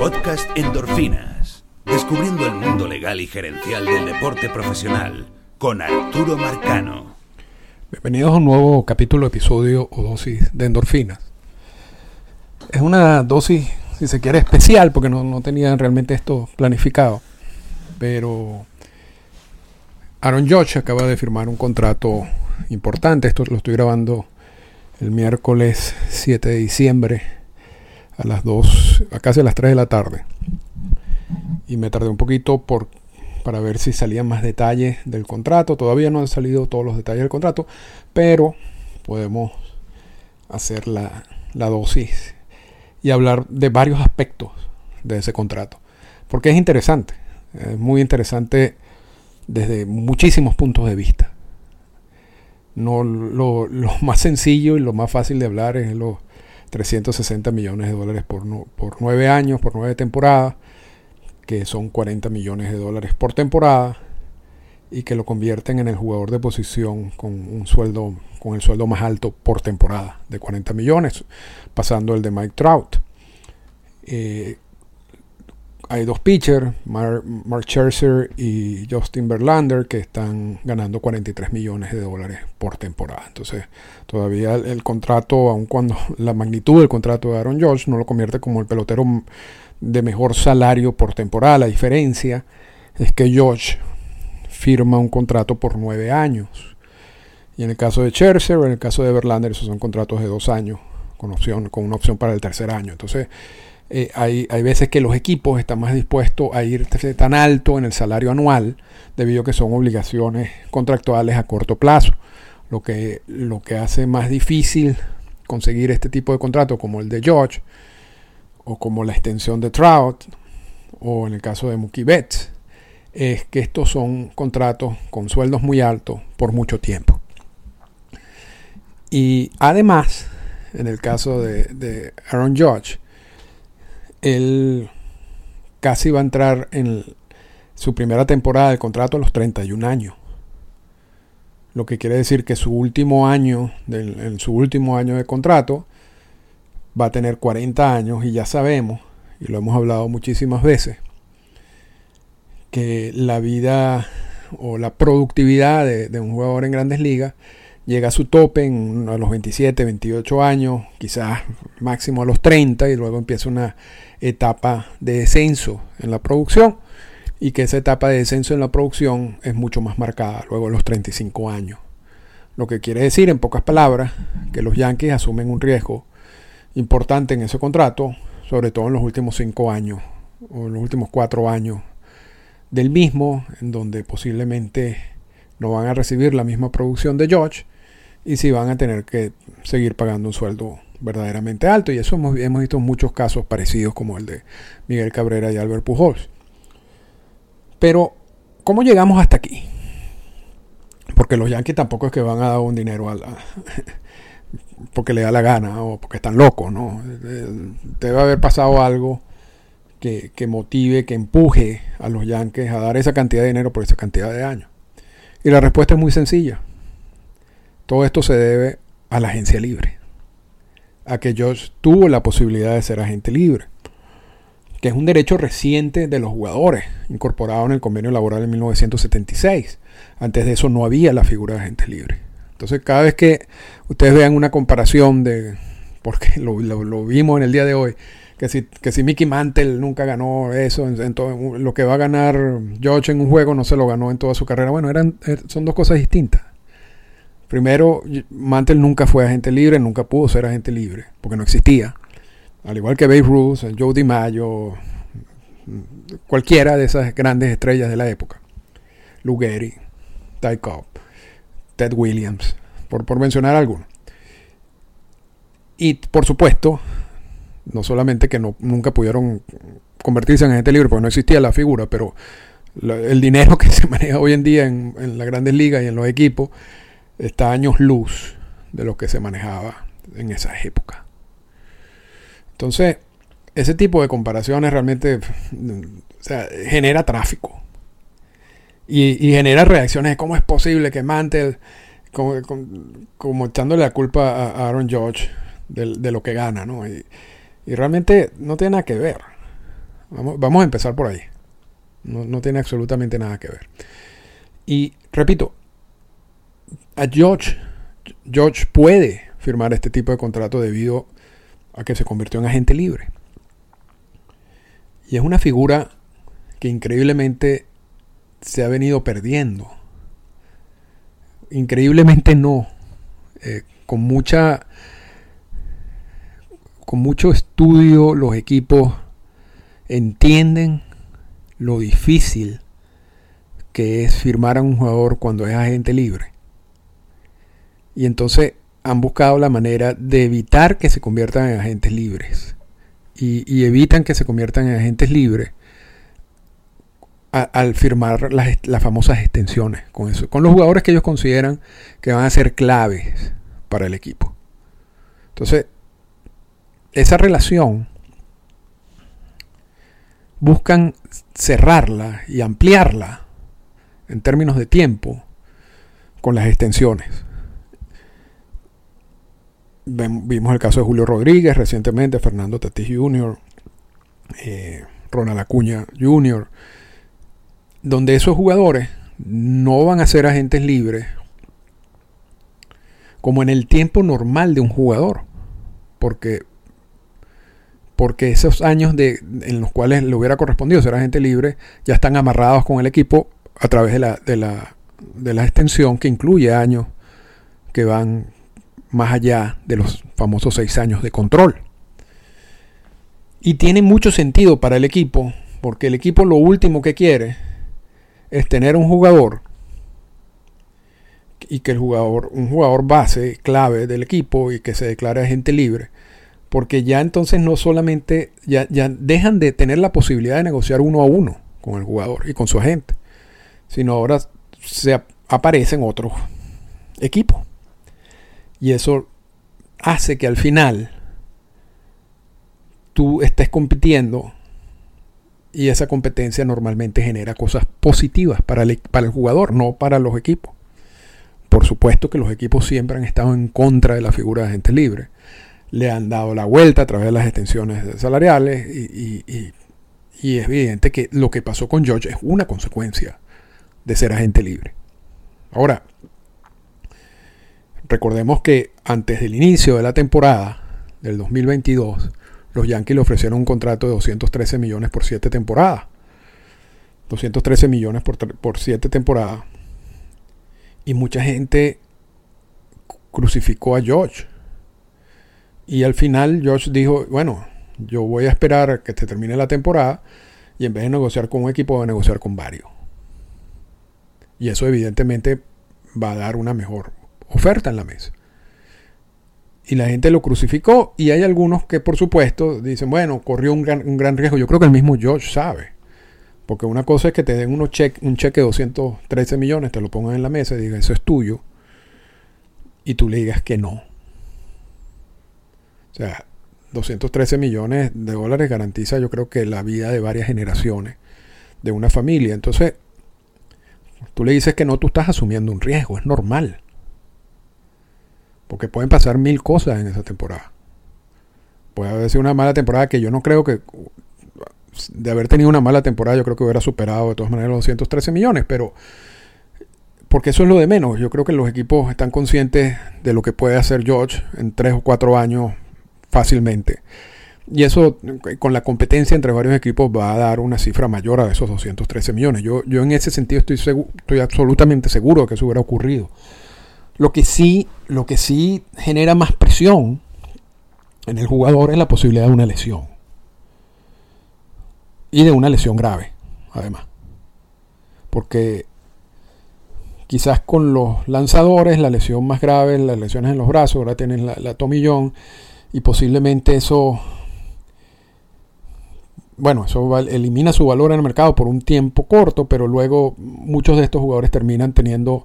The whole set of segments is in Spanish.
Podcast Endorfinas. Descubriendo el mundo legal y gerencial del deporte profesional con Arturo Marcano. Bienvenidos a un nuevo capítulo, episodio o dosis de endorfinas. Es una dosis, si se quiere, especial porque no, no tenía realmente esto planificado. Pero Aaron Judge acaba de firmar un contrato importante. Esto lo estoy grabando el miércoles 7 de diciembre a las 2, a casi a las 3 de la tarde. Y me tardé un poquito por, para ver si salían más detalles del contrato. Todavía no han salido todos los detalles del contrato, pero podemos hacer la, la dosis y hablar de varios aspectos de ese contrato. Porque es interesante, es muy interesante desde muchísimos puntos de vista. No, lo, lo, más sencillo y lo más fácil de hablar es los 360 millones de dólares por, no, por 9 años, por 9 temporadas, que son 40 millones de dólares por temporada y que lo convierten en el jugador de posición con un sueldo con el sueldo más alto por temporada de 40 millones, pasando el de Mike Trout. Eh, hay dos pitchers, Mark, Mark Scherzer y Justin Verlander, que están ganando 43 millones de dólares por temporada. Entonces, todavía el, contrato, aun cuando la magnitud del contrato de Aaron George no lo convierte como el pelotero de mejor salario por temporada. La diferencia es que George firma un contrato por nueve años. Y en el caso de Scherzer en el caso de Verlander, esos son contratos de dos años, con, opción, con una opción para el tercer año. Entonces, eh, hay, hay, veces que los equipos están más dispuestos a ir tan alto en el salario anual debido a que son obligaciones contractuales a corto plazo, lo que, lo que hace más difícil conseguir este tipo de contrato como el de George o como la extensión de Trout o en el caso de Mookie Betts es que estos son contratos con sueldos muy altos por mucho tiempo. Y además, en el caso de, Aaron Judge, él casi va a entrar en su primera temporada del contrato a los 31 años. Lo que quiere decir que su último año, en su último año de contrato, va a tener 40 años y ya sabemos, y lo hemos hablado muchísimas veces, que la vida o la productividad de, de un jugador en grandes ligas llega a su tope en, a los 27, 28 años, quizás máximo a los 30 y luego empieza una etapa de descenso en la producción y que esa etapa de descenso en la producción es mucho más marcada luego de los 35 años. Lo que quiere decir, en pocas palabras, que los Yankees asumen un riesgo importante en ese contrato, sobre todo en los últimos 5 años o en los últimos 4 años del mismo, en donde posiblemente no van a recibir la misma producción de George y si van a tener que seguir pagando un sueldo verdaderamente alto. Y eso hemos, hemos, visto muchos casos parecidos como el de Miguel Cabrera y Albert Pujols. Pero, ¿cómo llegamos hasta aquí? Porque los Yankees tampoco es que van a dar un dinero porque le da la gana o porque están locos, ¿no? Debe haber pasado algo que, que motive, que empuje a los Yankees a dar esa cantidad de dinero por esa cantidad de años. Y la respuesta es muy sencilla. Todo esto se debe a la agencia libre a que Josh tuvo la posibilidad de ser agente libre, que es un derecho reciente de los jugadores, incorporado en el convenio laboral en 1976. Antes de eso no había la figura de agente libre. Entonces cada vez que ustedes vean una comparación de, porque lo, lo, lo vimos en el día de hoy, que si, que si Mickey Mantle nunca ganó eso, en, en todo, lo que va a ganar George en un juego no se lo ganó en toda su carrera. Bueno, eran, er, son dos cosas distintas. Primero, Mantle nunca fue agente libre, nunca pudo ser agente libre, porque no existía. Al igual que Babe Ruth, Joe DiMaggio, cualquiera de esas grandes estrellas de la época. Lou Gehrig, Ty Cobb, Ted Williams, por, por mencionar algunos. Y por supuesto, no solamente que no, nunca pudieron convertirse en agente libre, porque no existía la figura, pero el dinero que se maneja hoy en día en, en las grandes ligas y en los equipos está años luz de lo que se manejaba en esa época. Entonces, ese tipo de comparaciones realmente genera tráfico. Y, genera reacciones cómo es posible que Mantle, como, echándole la culpa a Aaron George de, de lo que gana, ¿no? Y, y, realmente no tiene nada que ver. Vamos, vamos a empezar por ahí. No, no, tiene absolutamente nada que ver. Y repito, a George, George puede firmar este tipo de contrato debido a que se convirtió en agente libre. Y es una figura que increíblemente se ha venido perdiendo. Increíblemente no. Eh, con mucha. Con mucho estudio, los equipos entienden lo difícil que es firmar a un jugador cuando es agente libre. Y entonces han buscado la manera de evitar que se conviertan en agentes libres. Y, evitan que se conviertan en agentes libres al firmar las, las, famosas extensiones con eso, con los jugadores que ellos consideran que van a ser claves para el equipo. Entonces, esa relación buscan cerrarla y ampliarla en términos de tiempo con las extensiones. Vimos el caso de Julio Rodríguez recientemente, Fernando Tatis Jr., eh, Ronald Acuña Jr., donde esos jugadores no van a ser agentes libres como en el tiempo normal de un jugador, porque porque esos años de, en los cuales le hubiera correspondido ser agente libre ya están amarrados con el equipo a través de la, de la, de la extensión que incluye años que van más allá de los famosos seis años de control. Y tiene mucho sentido para el equipo, porque el equipo lo último que quiere es tener un jugador y que el jugador, un jugador base, clave del equipo y que se declare agente libre, porque ya entonces no solamente, ya, ya dejan de tener la posibilidad de negociar uno a uno con el jugador y con su agente, sino ahora se aparecen otros equipos. Y eso hace que al final tú estés compitiendo y esa competencia normalmente genera cosas positivas para el, para el jugador, no para los equipos. Por supuesto que los equipos siempre han estado en contra de la figura de agente libre le han dado la vuelta a través de las extensiones salariales y, es evidente que lo que pasó con George es una consecuencia de ser agente libre. Ahora, recordemos que antes del inicio de la temporada del 2022, los Yankees le ofrecieron un contrato de 213 millones por 7 temporadas. 213 millones por, por 7 temporadas. Y mucha gente crucificó a George y al final Josh dijo, bueno, yo voy a esperar a que te termine la temporada y en vez de negociar con un equipo voy a negociar con varios. Y eso evidentemente va a dar una mejor oferta en la mesa. Y la gente lo crucificó y hay algunos que por supuesto dicen, bueno, corrió un gran, un gran riesgo. Yo creo que el mismo Josh sabe. Porque una cosa es que te den unos cheque, un cheque de 213 millones, te lo pongan en la mesa y digan, eso es tuyo. Y tú le digas que no. O sea, 213 millones de dólares garantiza yo creo que la vida de varias generaciones de una familia. Entonces, tú le dices que no, tú estás asumiendo un riesgo, es normal. Porque pueden pasar mil cosas en esa temporada. Puede haber sido una mala temporada que yo no creo que... De haber tenido una mala temporada yo creo que hubiera superado de todas maneras los 213 millones, pero... Porque eso es lo de menos. Yo creo que los equipos están conscientes de lo que puede hacer George en tres o cuatro años fácilmente. Y eso con la competencia entre varios equipos va a dar una cifra mayor a esos 213 millones. Yo, yo en ese sentido estoy, estoy absolutamente seguro de que eso hubiera ocurrido. Lo que, sí, lo que sí genera más presión en el jugador es la posibilidad de una lesión. Y de una lesión grave, además. Porque quizás con los lanzadores la lesión más grave, las lesiones en los brazos, ahora tienen la, la tomillón y posiblemente eso, bueno, eso elimina su valor en el mercado por un tiempo corto, pero luego muchos de estos jugadores terminan teniendo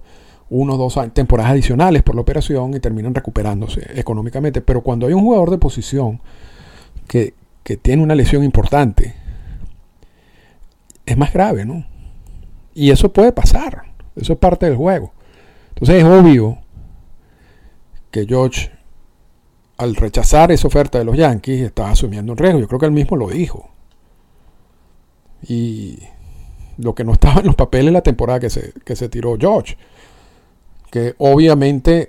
uno o dos temporadas adicionales por la operación y terminan recuperándose económicamente. Pero cuando hay un jugador de posición que, que tiene una lesión importante, es más grave, ¿no? Y eso puede pasar, eso es parte del juego. Entonces es obvio que George al rechazar esa oferta de los Yankees, estaba asumiendo un riesgo. Yo creo que él mismo lo dijo. y lo que no estaba en los papeles la temporada que se, que se tiró George, que obviamente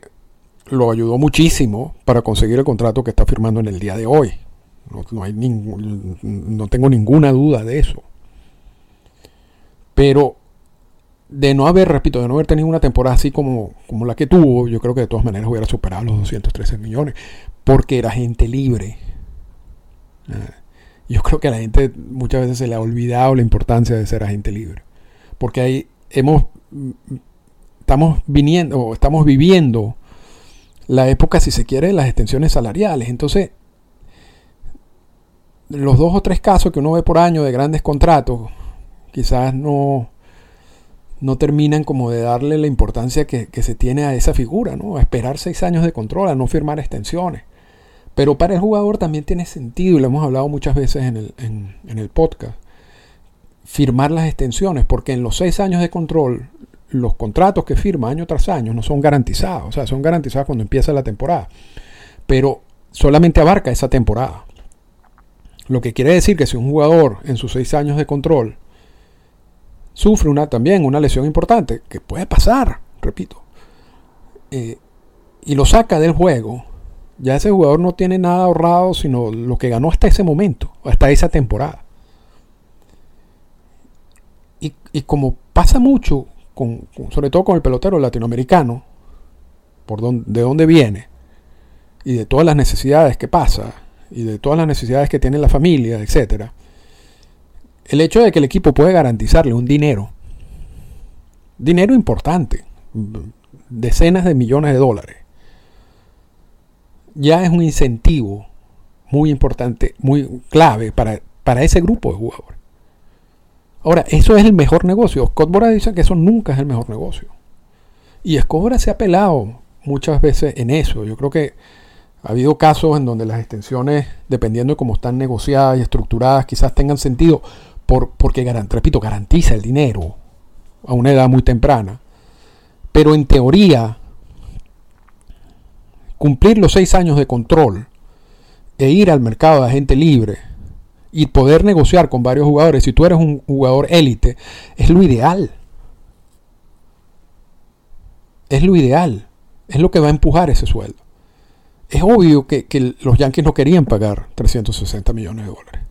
lo ayudó muchísimo para conseguir el contrato que está firmando en el día de hoy. No, no tengo ninguna duda de eso. Pero de no haber, repito, de no haber tenido una temporada así como, como la que tuvo, yo creo que de todas maneras hubiera superado los 213 millones, porque era gente libre. Ah, yo creo que a la gente muchas veces se le ha olvidado la importancia de ser agente libre, porque ahí hemos, estamos viniendo, estamos viviendo la época, si se quiere, de las extensiones salariales. Entonces, los dos o tres casos que uno ve por año de grandes contratos, quizás no, no terminan como de darle la importancia que, se tiene a esa figura, ¿no? A esperar seis años de control, a no firmar extensiones. Pero para el jugador también tiene sentido, y lo hemos hablado muchas veces en el, en el podcast, firmar las extensiones, porque en los seis años de control los contratos que firma año tras año no son garantizados, o sea, son garantizados cuando empieza la temporada, pero solamente abarca esa temporada. Lo que quiere decir que si un jugador en sus seis años de control sufre una, también una lesión importante, que puede pasar, repito, eh, y lo saca del juego, ya ese jugador no tiene nada ahorrado, sino lo que ganó hasta ese momento, hasta esa temporada. Y, y como pasa mucho sobre todo con el pelotero latinoamericano, por de dónde viene, y de todas las necesidades que pasa, y de todas las necesidades que tiene la familia, etc. El hecho de que el equipo puede garantizarle un dinero, dinero importante, decenas de millones de dólares, ya es un incentivo muy importante, muy clave para, para ese grupo de jugadores. Ahora, ¿eso es el mejor negocio? Scott Bora dice que eso nunca es el mejor negocio. Y Scott se ha pelado muchas veces en eso. Yo creo que ha habido casos en donde las extensiones, dependiendo de cómo están negociadas y estructuradas, quizás tengan sentido por, porque, repito, garantiza el dinero a una edad muy temprana. Pero en teoría, cumplir los seis años de control e ir al mercado de agente libre y poder negociar con varios jugadores, si tú eres un jugador élite, es lo ideal. Es lo ideal. Es lo que va a empujar ese sueldo. Es obvio que, los Yankees no querían pagar 360 millones de dólares.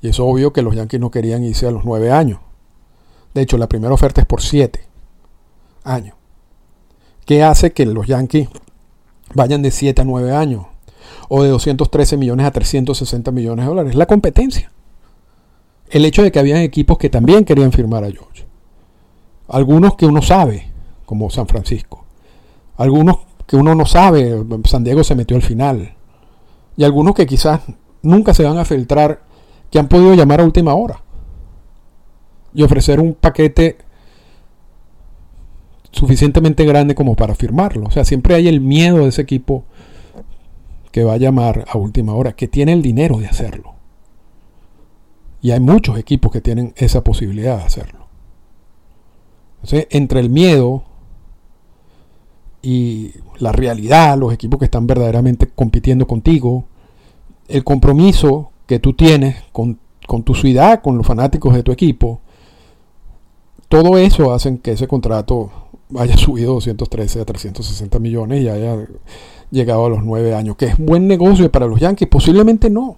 Y es obvio que los Yankees no querían irse a los 9 años. De hecho, la primera oferta es por 7 años. ¿Qué hace que los Yankees vayan de 7 a 9 años? O de 213 millones a 360 millones de dólares. La competencia. El hecho de que habían equipos que también querían firmar a George. Algunos que uno sabe, como San Francisco. Algunos que uno no sabe, San Diego se metió al final. Y algunos que quizás nunca se van a filtrar, que han podido llamar a última hora. Y ofrecer un paquete suficientemente grande como para firmarlo. O sea, siempre hay el miedo de ese equipo que va a llamar a última hora, que tiene el dinero de hacerlo. Y hay muchos equipos que tienen esa posibilidad de hacerlo. Entonces, entre el miedo y la realidad, los equipos que están verdaderamente compitiendo contigo, el compromiso que tú tienes con, con tu ciudad, con los fanáticos de tu equipo, todo eso hace que ese contrato haya subido 213 a 360 millones y haya llegado a los nueve años. ¿Que es buen negocio para los Yankees? Posiblemente no.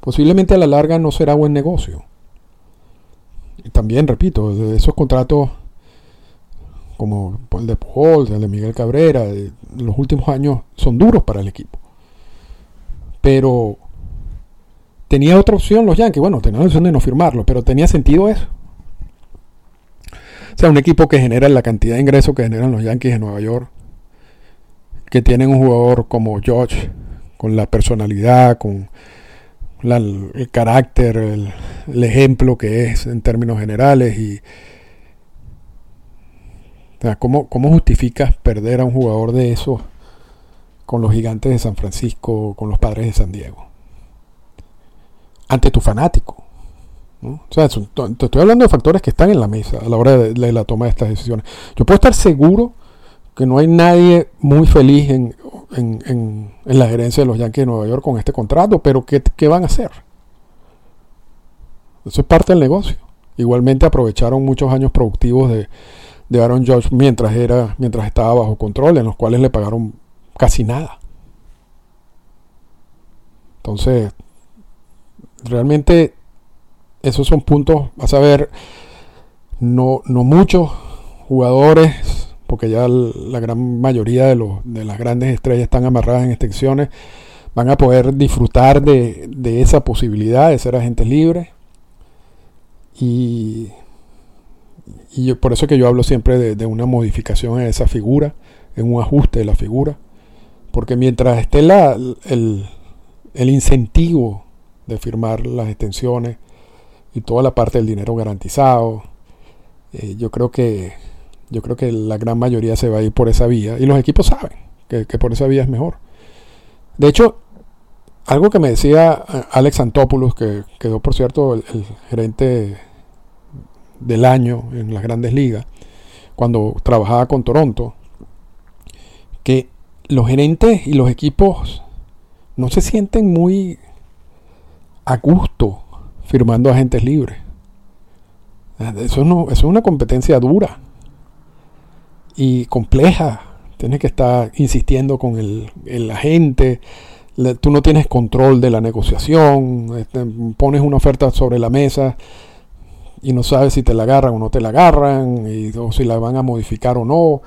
Posiblemente a la larga no será buen negocio. Y también, repito, esos contratos como el de Pujols, el de Miguel Cabrera, de los últimos años son duros para el equipo. Pero tenía otra opción los Yankees. Bueno, tenía la opción de no firmarlo, pero tenía sentido eso. O sea, un equipo que genera la cantidad de ingresos que generan los Yankees en Nueva York que tienen un jugador como George, con la personalidad, con el carácter, el, ejemplo que es en términos generales y ¿cómo, ¿cómo, justificas perder a un jugador de eso con los gigantes de San Francisco, con los padres de San Diego? Ante tu fanático. O sea, te estoy hablando de factores que están en la mesa a la hora de la toma de estas decisiones. Yo puedo estar seguro que no hay nadie muy feliz en, en, la gerencia de los Yankees de Nueva York con este contrato, pero ¿qué, van a hacer? Eso es parte del negocio. Igualmente aprovecharon muchos años productivos de, de Aaron Judge mientras, era, mientras estaba bajo control, en los cuales le pagaron casi nada. Entonces, realmente esos son puntos, vas a ver, no, no muchos jugadores, porque ya la gran mayoría de, los, de las grandes estrellas están amarradas en extensiones, van a poder disfrutar de, de esa posibilidad de ser agentes libres. Y, y por eso que yo hablo siempre de, una modificación en esa figura, en un ajuste de la figura. Porque mientras esté la, el, el incentivo de firmar las extensiones y toda la parte del dinero garantizado, eh, yo creo que yo creo que la gran mayoría se va a ir por esa vía y los equipos saben que, que por esa vía es mejor. De hecho, algo que me decía eh, Alex Antopoulos, que quedó por cierto el, gerente del año en las grandes ligas, cuando trabajaba con Toronto, que los gerentes y los equipos no se sienten muy a gusto firmando agentes libres. Eso, no, eso es una competencia dura y compleja. Tienes que estar insistiendo con el, el agente tú no tienes control de la negociación, este, pones una oferta sobre la mesa y no sabes si te la agarran o no te la agarran, y, o si la van a modificar o no.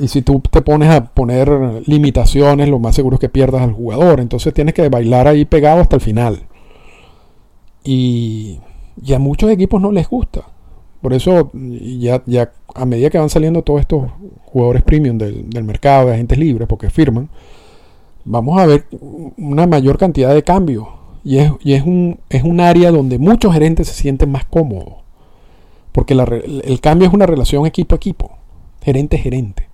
Y, si tú te pones a poner limitaciones, lo más seguro es que pierdas al jugador. Entonces tienes que bailar ahí pegado hasta el final. Y, a muchos equipos no les gusta. Por eso, ya, ya a medida que van saliendo todos estos jugadores premium del, del mercado, de agentes libres, porque firman, vamos a ver una mayor cantidad de cambios. Y es, y es, un, es un área donde muchos gerentes se sienten más cómodos. Porque el cambio es una relación equipo-equipo, gerente-gerente.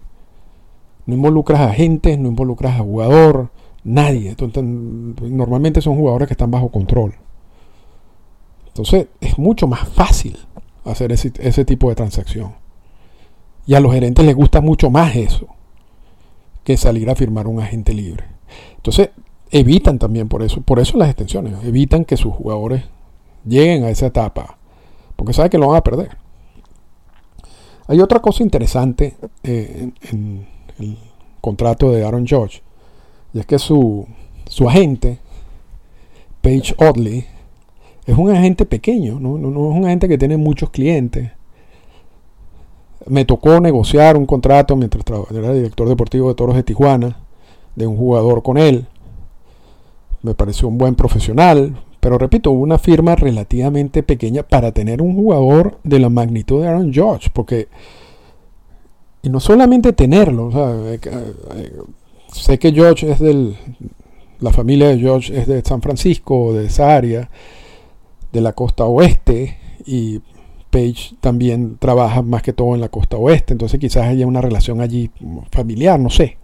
No involucras a agentes, no involucras a jugador, nadie. Entonces, normalmente son jugadores que están bajo control. Entonces es mucho más fácil hacer ese, ese tipo de transacción. Y a los gerentes les gusta mucho más eso que salir a firmar un agente libre. Entonces, evitan también por eso, por eso las extensiones, evitan que sus jugadores lleguen a esa etapa, porque saben que lo van a perder. Hay otra cosa interesante eh, en, el contrato de Aaron George, y es que su, su agente, Page Oddly, es un agente pequeño, ¿no? Es un agente que tiene muchos clientes. Me tocó negociar un contrato mientras era director deportivo de Toros de Tijuana de un jugador con él. Me pareció un buen profesional, pero repito, una firma relativamente pequeña para tener un jugador de la magnitud de Aaron George, porque y no solamente tenerlo, eh, eh, sé que George es del la familia de George es de San Francisco, de esa área, de la costa oeste y Page también trabaja más que todo en la costa oeste, entonces quizás haya una relación allí familiar, no sé.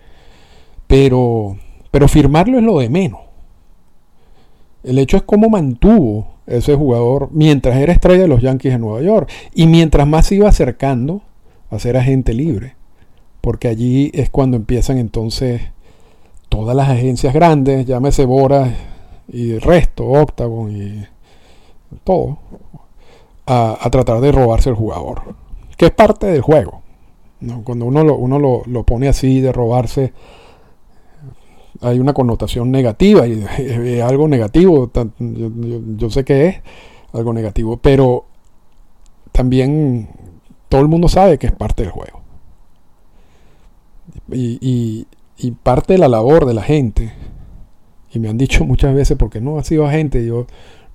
Pero, pero firmarlo es lo de menos. El hecho es cómo mantuvo ese jugador mientras era estrella de los Yankees de Nueva York y mientras más se iba acercando a ser agente libre. Porque allí es cuando empiezan entonces todas las agencias grandes, llámese Bora y el resto, Octagon y todo, a, tratar de robarse el jugador. Que es parte del juego. Cuando uno, lo, uno lo, lo pone así de robarse hay una connotación negativa y es algo negativo, yo, sé que es algo negativo, pero también todo el mundo sabe que es parte del juego. Y, parte de la labor de la gente, y me han dicho muchas veces, porque no ha sido agente, yo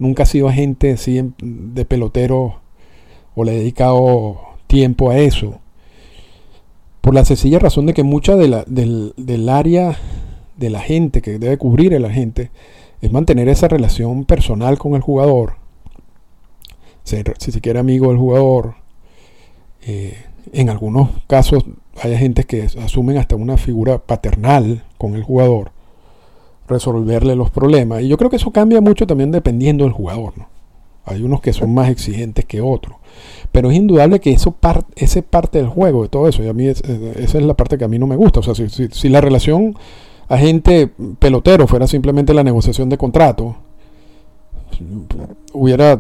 nunca he sido agente así de pelotero o le he dedicado tiempo a eso, por la sencilla razón de que mucha del, del área de la gente, que debe cubrir el agente, es mantener esa relación personal con el jugador, ser, si se quiere amigo del jugador. Eh, en algunos casos hay agentes que asumen hasta una figura paternal con el jugador, resolverle los problemas. Y yo creo que eso cambia mucho también dependiendo del jugador. ¿no? Hay unos que son más exigentes que otros. Pero es indudable que eso ese parte del juego, de todo eso. Y a mí esa es la parte que a mí no me gusta. O sea, si, si la relación agente pelotero fuera simplemente la negociación de contrato, hubiera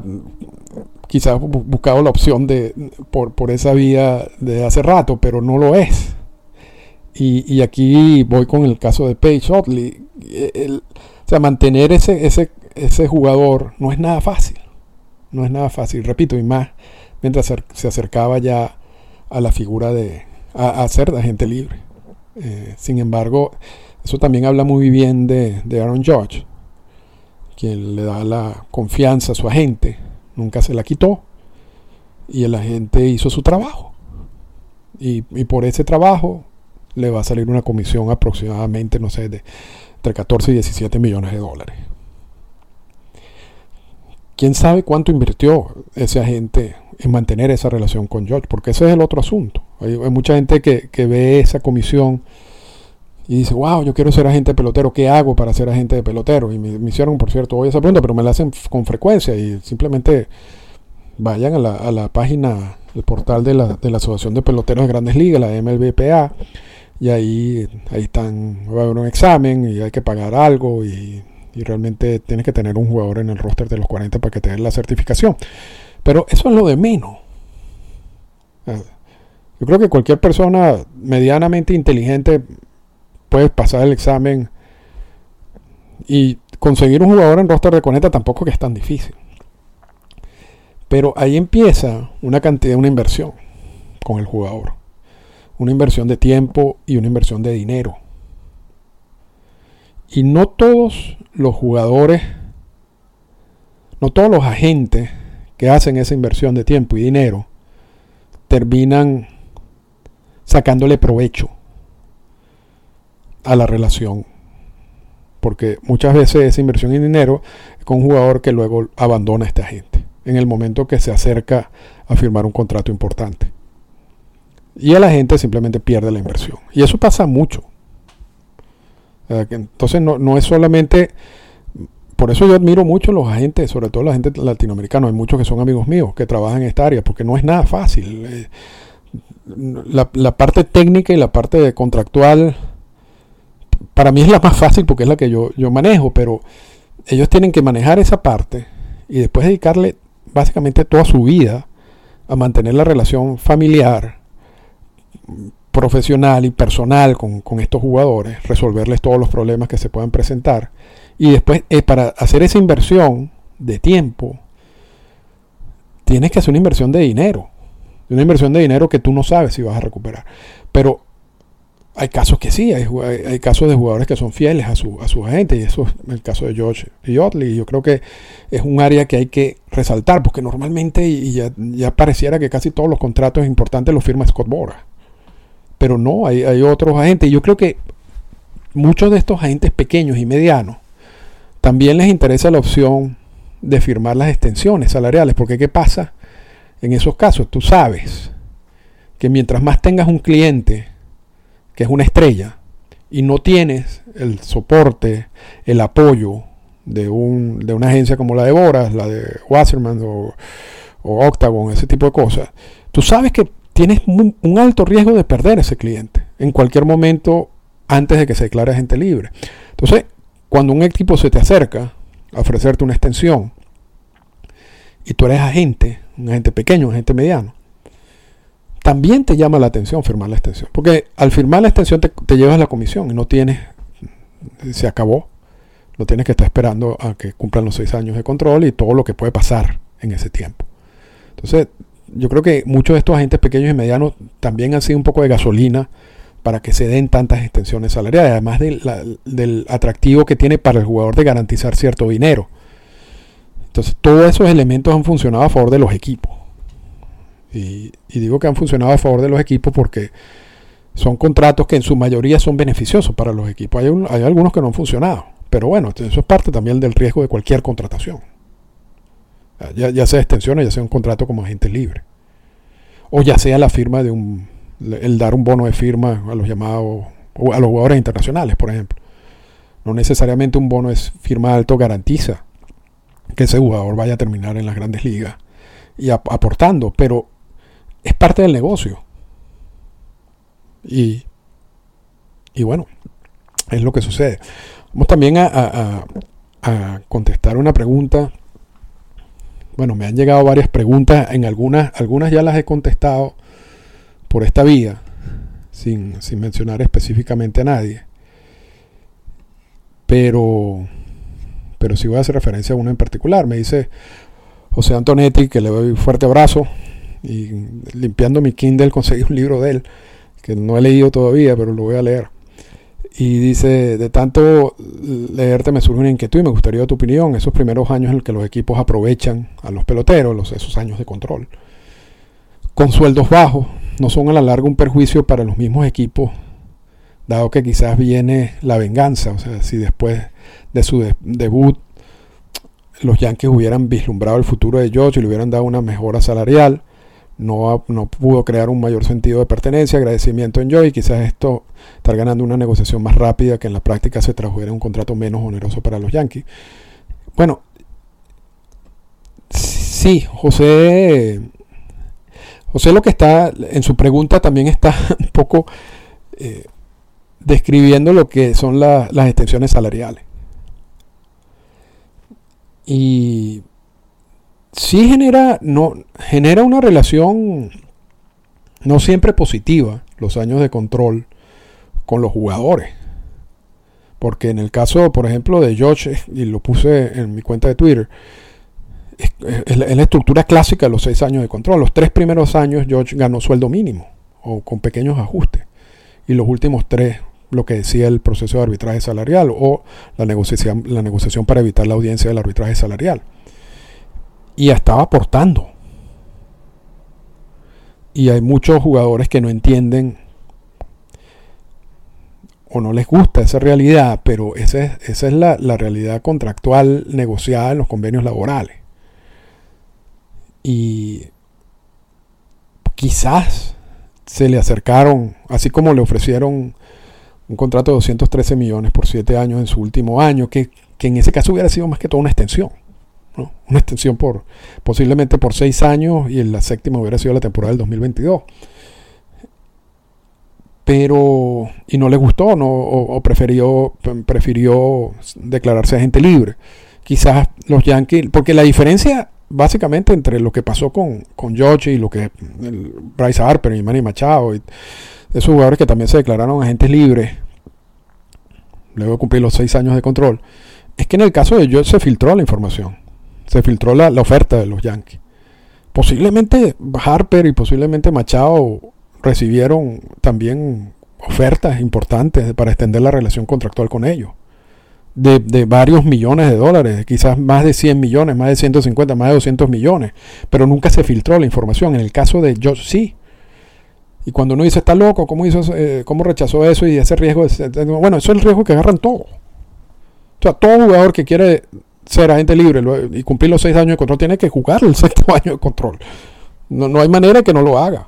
quizás buscado la opción de por, por esa vía de hace rato, pero no lo es. Y, aquí voy con el caso de Page Otley. o sea, mantener ese, ese, ese jugador no es nada fácil. No es nada fácil, repito, y más mientras se acercaba ya a la figura de a, ser de agente libre. Eh, sin embargo, eso también habla muy bien de, Aaron George, quien le da la confianza a su agente, nunca se la quitó, y el agente hizo su trabajo. Y por ese trabajo le va a salir una comisión aproximadamente, no sé, de entre 14 y 17 millones de dólares. ¿Quién sabe cuánto invirtió ese agente en mantener esa relación con George? Porque ese es el otro asunto. Hay, mucha gente que, ve esa comisión y dice, wow, yo quiero ser agente de pelotero, ¿qué hago para ser agente de pelotero? Y me, hicieron, por cierto, hoy esa pregunta, pero me la hacen con frecuencia y simplemente vayan a la, a la página, el portal de la, de la Asociación de Peloteros de Grandes Ligas, la MLBPA, y ahí, ahí están, va a haber un examen y hay que pagar algo y, realmente tienes que tener un jugador en el roster de los 40 para que te la certificación. Pero eso es lo de menos. Yo creo que cualquier persona medianamente inteligente puede pasar el examen y conseguir un jugador en roster de 40 tampoco que es tan difícil. Pero ahí empieza una cantidad, una inversión con el jugador una inversión de tiempo y una inversión de dinero. Y no todos los jugadores, no todos los agentes que hacen esa inversión de tiempo y dinero terminan sacándole provecho a la relación. Porque muchas veces esa inversión en dinero es con un jugador que luego abandona a este agente en el momento que se acerca a firmar un contrato importante. Y la gente simplemente pierde la inversión. Y eso pasa mucho. Entonces no, es solamente... Por eso yo admiro mucho a los agentes, sobre todo la gente latinoamericana. Hay muchos que son amigos míos que trabajan en esta área, porque no es nada fácil. Eh, la, parte técnica y la parte contractual, para mí es la más fácil porque es la que yo, yo manejo, pero ellos tienen que manejar esa parte y después dedicarle básicamente toda su vida a mantener la relación familiar profesional y personal con, estos jugadores, resolverles todos los problemas que se puedan presentar. Y después, eh, para hacer esa inversión de tiempo, tienes que hacer una inversión de dinero. Una inversión de dinero que tú no sabes si vas a recuperar. Pero hay casos que sí, hay, hay, casos de jugadores que son fieles a su, a su agente, y eso es el caso de George y Otley. Yo creo que es un área que hay que resaltar, porque normalmente, ya pareciera que casi todos los contratos importantes los firma Scott Bora. Pero no, hay, hay otros agentes. Yo creo que muchos de estos agentes pequeños y medianos también les interesa la opción de firmar las extensiones salariales, porque ¿qué pasa en esos casos? Tú sabes que mientras más tengas un cliente, que es una estrella, y no tienes el soporte, el apoyo de, un, de una agencia como la de Boras, la de Wasserman o, Octagon, ese tipo de cosas, tú sabes que tienes un, alto riesgo de perder ese cliente en cualquier momento antes de que se declare agente libre. Entonces, cuando un equipo se te acerca a ofrecerte una extensión y tú eres agente, un agente pequeño, un agente mediano, también te llama la atención firmar la extensión. Porque al firmar la extensión te, llevas la comisión y no tienes, se acabó. No tienes que estar esperando a que cumplan los seis años de control y todo lo que puede pasar en ese tiempo. Entonces, yo creo que muchos de estos agentes pequeños y medianos también han sido un poco de gasolina para que se den tantas extensiones salariales, además del atractivo que tiene para el jugador de garantizar cierto dinero. Entonces, todos esos elementos han funcionado a favor de los equipos. Y, digo que han funcionado a favor de los equipos porque son contratos que en su mayoría son beneficiosos para los equipos. Hay, hay algunos que no han funcionado, pero bueno, eso es parte también del riesgo de cualquier contratación. Ya, sea extensiones, ya sea un contrato como agente libre. O ya sea la firma de un, el dar un bono de firma a los llamados, a los jugadores internacionales, por ejemplo. No necesariamente un bono de firma alto garantiza que ese jugador vaya a terminar en las grandes ligas y aportando, pero es parte del negocio. Y, y bueno, es lo que sucede. Vamos también a, a contestar una pregunta bueno, me han llegado varias preguntas, en algunas, algunas ya las he contestado por esta vía, sin, mencionar específicamente a nadie. Pero, pero sí voy a hacer referencia a una en particular. Me dice José Antonetti, que le doy un fuerte abrazo, y limpiando mi Kindle conseguí un libro de él, que no he leído todavía, pero lo voy a leer. Y dice, de tanto leerte me surge una inquietud y me gustaría tu opinión, esos primeros años en los que los equipos aprovechan a los peloteros, los, esos años de control, con sueldos bajos, no son a la larga un perjuicio para los mismos equipos, dado que quizás viene la venganza, o sea, si después de su debut los Yankees hubieran vislumbrado el futuro de George y le hubieran dado una mejora salarial, no, pudo crear un mayor sentido de pertenencia, agradecimiento en Joy. Quizás esto estar ganando una negociación más rápida que en la práctica se tradujera un contrato menos oneroso para los Yankees. Bueno, sí, José. José lo que está en su pregunta también está un poco eh, describiendo lo que son las extensiones salariales. Y sí genera, no, genera una relación no siempre positiva, los años de control con los jugadores. Porque en el caso, por ejemplo, de George, y lo puse en mi cuenta de Twitter, es, la, estructura clásica de los seis años de control. Los tres primeros años George ganó sueldo mínimo o con pequeños ajustes. Y los últimos tres, lo que decía el proceso de arbitraje salarial o la negociación, la negociación para evitar la audiencia del arbitraje salarial y estaba aportando. Y hay muchos jugadores que no entienden o no les gusta esa realidad, pero esa es, esa es la, la, realidad contractual negociada en los convenios laborales. Y quizás se le acercaron, así como le ofrecieron un contrato de 213 millones por 7 años en su último año, que, que en ese caso hubiera sido más que todo una extensión. Una extensión por posiblemente por seis años y en la séptima hubiera sido la temporada del 2022. Pero, y no le gustó, no, o, prefirió, prefirió declararse agente libre. Quizás los Yankees, porque la diferencia básicamente entre lo que pasó con, con George y lo que Bryce Harper y Manny Machado y esos jugadores que también se declararon agentes libres luego de cumplir los seis años de control, es que en el caso de George se filtró la información se filtró la, oferta de los Yankees. Posiblemente Harper y posiblemente Machado recibieron también ofertas importantes para extender la relación contractual con ellos. De, varios millones de dólares, quizás más de 100 millones, más de 150, más de 200 millones, pero nunca se filtró la información. En el caso de Josh, sí. Y cuando uno dice, está loco, ¿cómo, hizo, eh, cómo rechazó eso y ese riesgo? bueno, eso es el riesgo que agarran todos. O sea, todo jugador que quiere ser agente libre y cumplir los seis años de control, tiene que jugar el sexto año de control. No, no hay manera que no lo haga.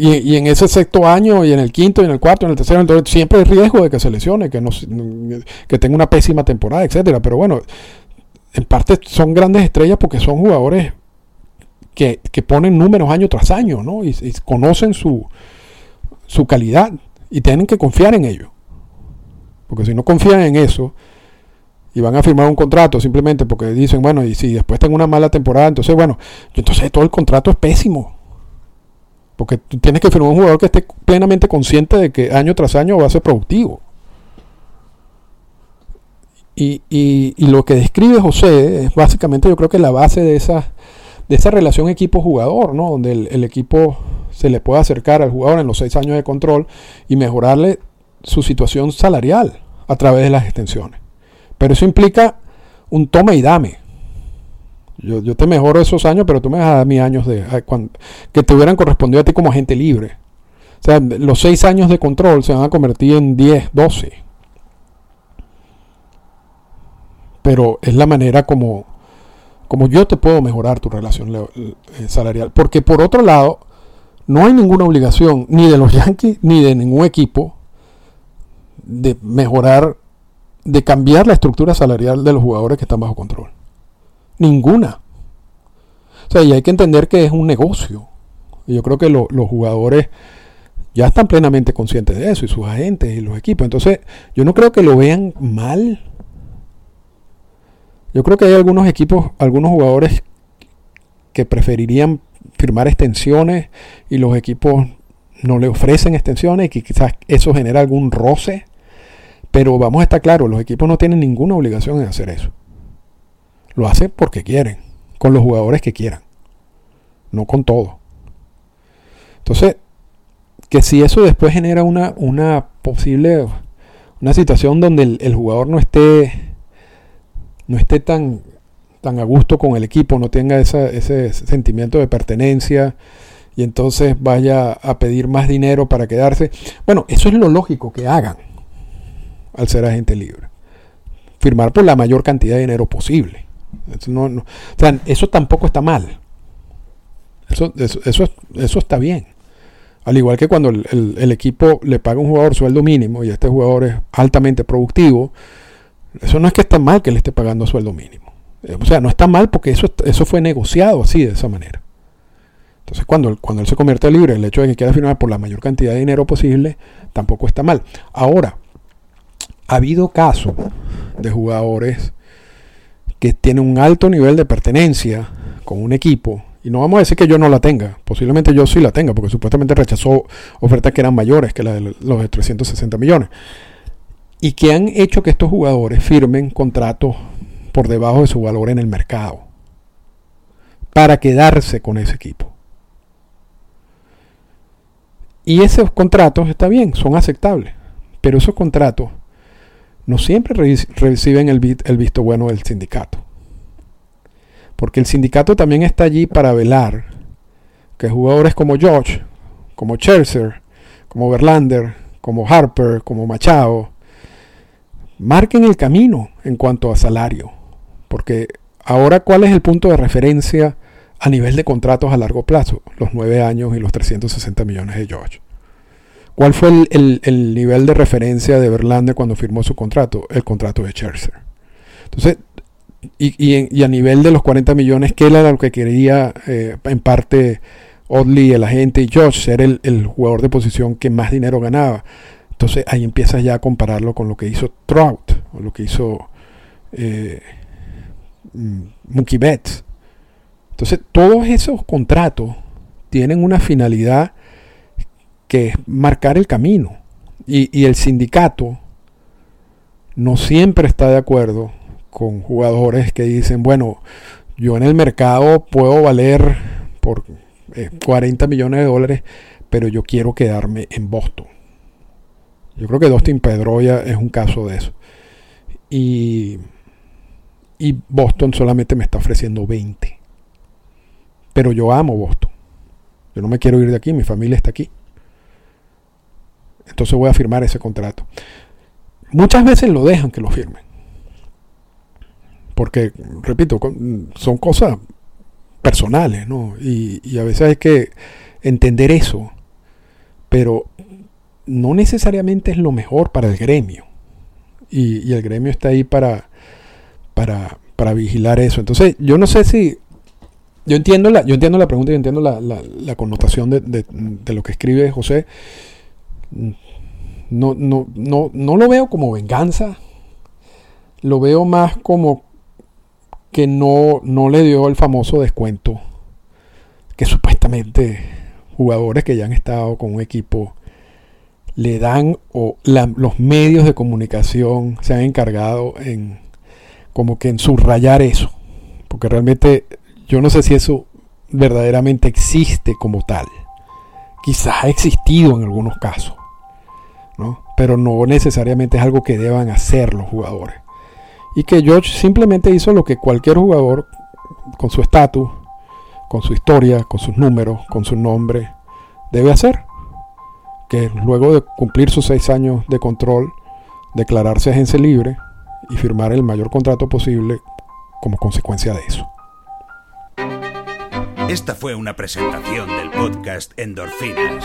Y, en ese sexto año, y en el quinto, y en el cuarto, y en el tercero, siempre hay riesgo de que se lesione, que, no, que tenga una pésima temporada, etcétera. Pero bueno, en parte son grandes estrellas porque son jugadores que, ponen números año tras año, ¿no? Y, y, conocen su, su calidad y tienen que confiar en ello. Porque si no confían en eso, y van a firmar un contrato simplemente porque dicen, bueno, y si después tengo una mala temporada, entonces, bueno, entonces todo el contrato es pésimo. Porque tú tienes que firmar un jugador que esté plenamente consciente de que año tras año va a ser productivo. Y, y, lo que describe José es básicamente yo creo que la base de esa, de esa relación equipo-jugador, ¿no? donde el, el, equipo se le puede acercar al jugador en los seis años de control y mejorarle su situación salarial a través de las extensiones. Pero eso implica un tome y dame. Yo, te mejoro esos años, pero tú me das a mis años de, que te hubieran correspondido a ti como agente libre. O sea, los seis años de control se van a convertir en 10, 12. Pero es la manera como, como yo te puedo mejorar tu relación eh, salarial. Porque por otro lado, no hay ninguna obligación ni de los Yankees ni de ningún equipo de mejorar de cambiar la estructura salarial de los jugadores que están bajo control. Ninguna. O sea, y hay que entender que es un negocio. Y yo creo que los jugadores ya están plenamente conscientes de eso, y sus agentes y los equipos. Entonces, yo no creo que lo vean mal. Yo creo que hay algunos equipos, algunos jugadores que preferirían firmar extensiones y los equipos no le ofrecen extensiones y que quizás eso genera algún roce. Pero vamos a estar claros, los equipos no tienen ninguna obligación en hacer eso. Lo hacen porque quieren, con los jugadores que quieran, no con todo. Entonces, que si eso después genera una, una posible, una situación donde el, jugador no esté, no esté tan, tan a gusto con el equipo, no tenga ese sentimiento de pertenencia y entonces vaya a pedir más dinero para quedarse. Bueno, eso es lo lógico que hagan al ser agente libre. Firmar por la mayor cantidad de dinero posible. Eso, o sea, eso tampoco está mal. Eso, está bien. Al igual que cuando el, equipo le paga a un jugador sueldo mínimo y este jugador es altamente productivo, eso no es que está mal que le esté pagando sueldo mínimo. O sea, no está mal porque eso, eso fue negociado así, de esa manera. Entonces, cuando, cuando él se convierte libre, el hecho de que quiera firmar por la mayor cantidad de dinero posible, tampoco está mal. Ahora, ha habido casos de jugadores que tienen un alto nivel de pertenencia con un equipo y no vamos a decir que yo no la tenga, posiblemente yo sí la tenga, porque supuestamente rechazó ofertas que eran mayores que la de los de 360 millones. Y que han hecho que estos jugadores firmen contratos por debajo de su valor en el mercado. Para quedarse con ese equipo. Y esos contratos, está bien, son aceptables. Pero esos contratos no siempre reciben el visto bueno del sindicato. Porque el sindicato también está allí para velar que jugadores como George, como Scherzer, como Verlander, como Harper, como Machado, marquen el camino en cuanto a salario. Porque ahora, ¿cuál es el punto de referencia a nivel de contratos a largo plazo? Los nueve años y los 360 millones de George. ¿Cuál fue el, nivel de referencia de Verlander cuando firmó su contrato? El contrato de Scherzer. Entonces, y, a nivel de los 40 millones, que era lo que quería eh, en parte Oddly, el agente y Josh, ser el, jugador de posición que más dinero ganaba. Entonces ahí empiezas ya a compararlo con lo que hizo Trout, o lo que hizo eh, mm, Mookie Betts. Entonces todos esos contratos tienen una finalidad que es marcar el camino. y el sindicato no siempre está de acuerdo con jugadores que dicen, bueno, yo en el mercado puedo valer por 40 eh, millones de dólares, pero yo quiero quedarme en Boston. Yo creo que Dustin Pedroya es un caso de eso. Y, y Boston solamente me está ofreciendo 20. Pero yo amo Boston. Yo no me quiero ir de aquí, mi familia está aquí. Entonces voy a firmar ese contrato. Muchas veces lo dejan que lo firmen. Porque, repito, son cosas personales, ¿no? Y, a veces hay que entender eso. Pero no necesariamente es lo mejor para el gremio. Y, el gremio está ahí para, para, vigilar eso. Entonces, yo no sé si. Yo entiendo la, yo entiendo la pregunta, yo entiendo la, connotación de, de, lo que escribe José. No, no, no, no lo veo como venganza. Lo veo más como que no, no le dio el famoso descuento que supuestamente jugadores que ya han estado con un equipo le dan o los medios de comunicación se han encargado en como que en subrayar eso. Porque realmente yo no sé si eso verdaderamente existe como tal. Quizás ha existido en algunos casos pero no necesariamente es algo que deban hacer los jugadores y que George simplemente hizo lo que cualquier jugador con su estatus, con su historia, con sus números, con su nombre, debe hacer. Que luego de cumplir sus seis años de control, declararse agencia libre y firmar el mayor contrato posible como consecuencia de eso. Esta fue una presentación del podcast Endorfinas.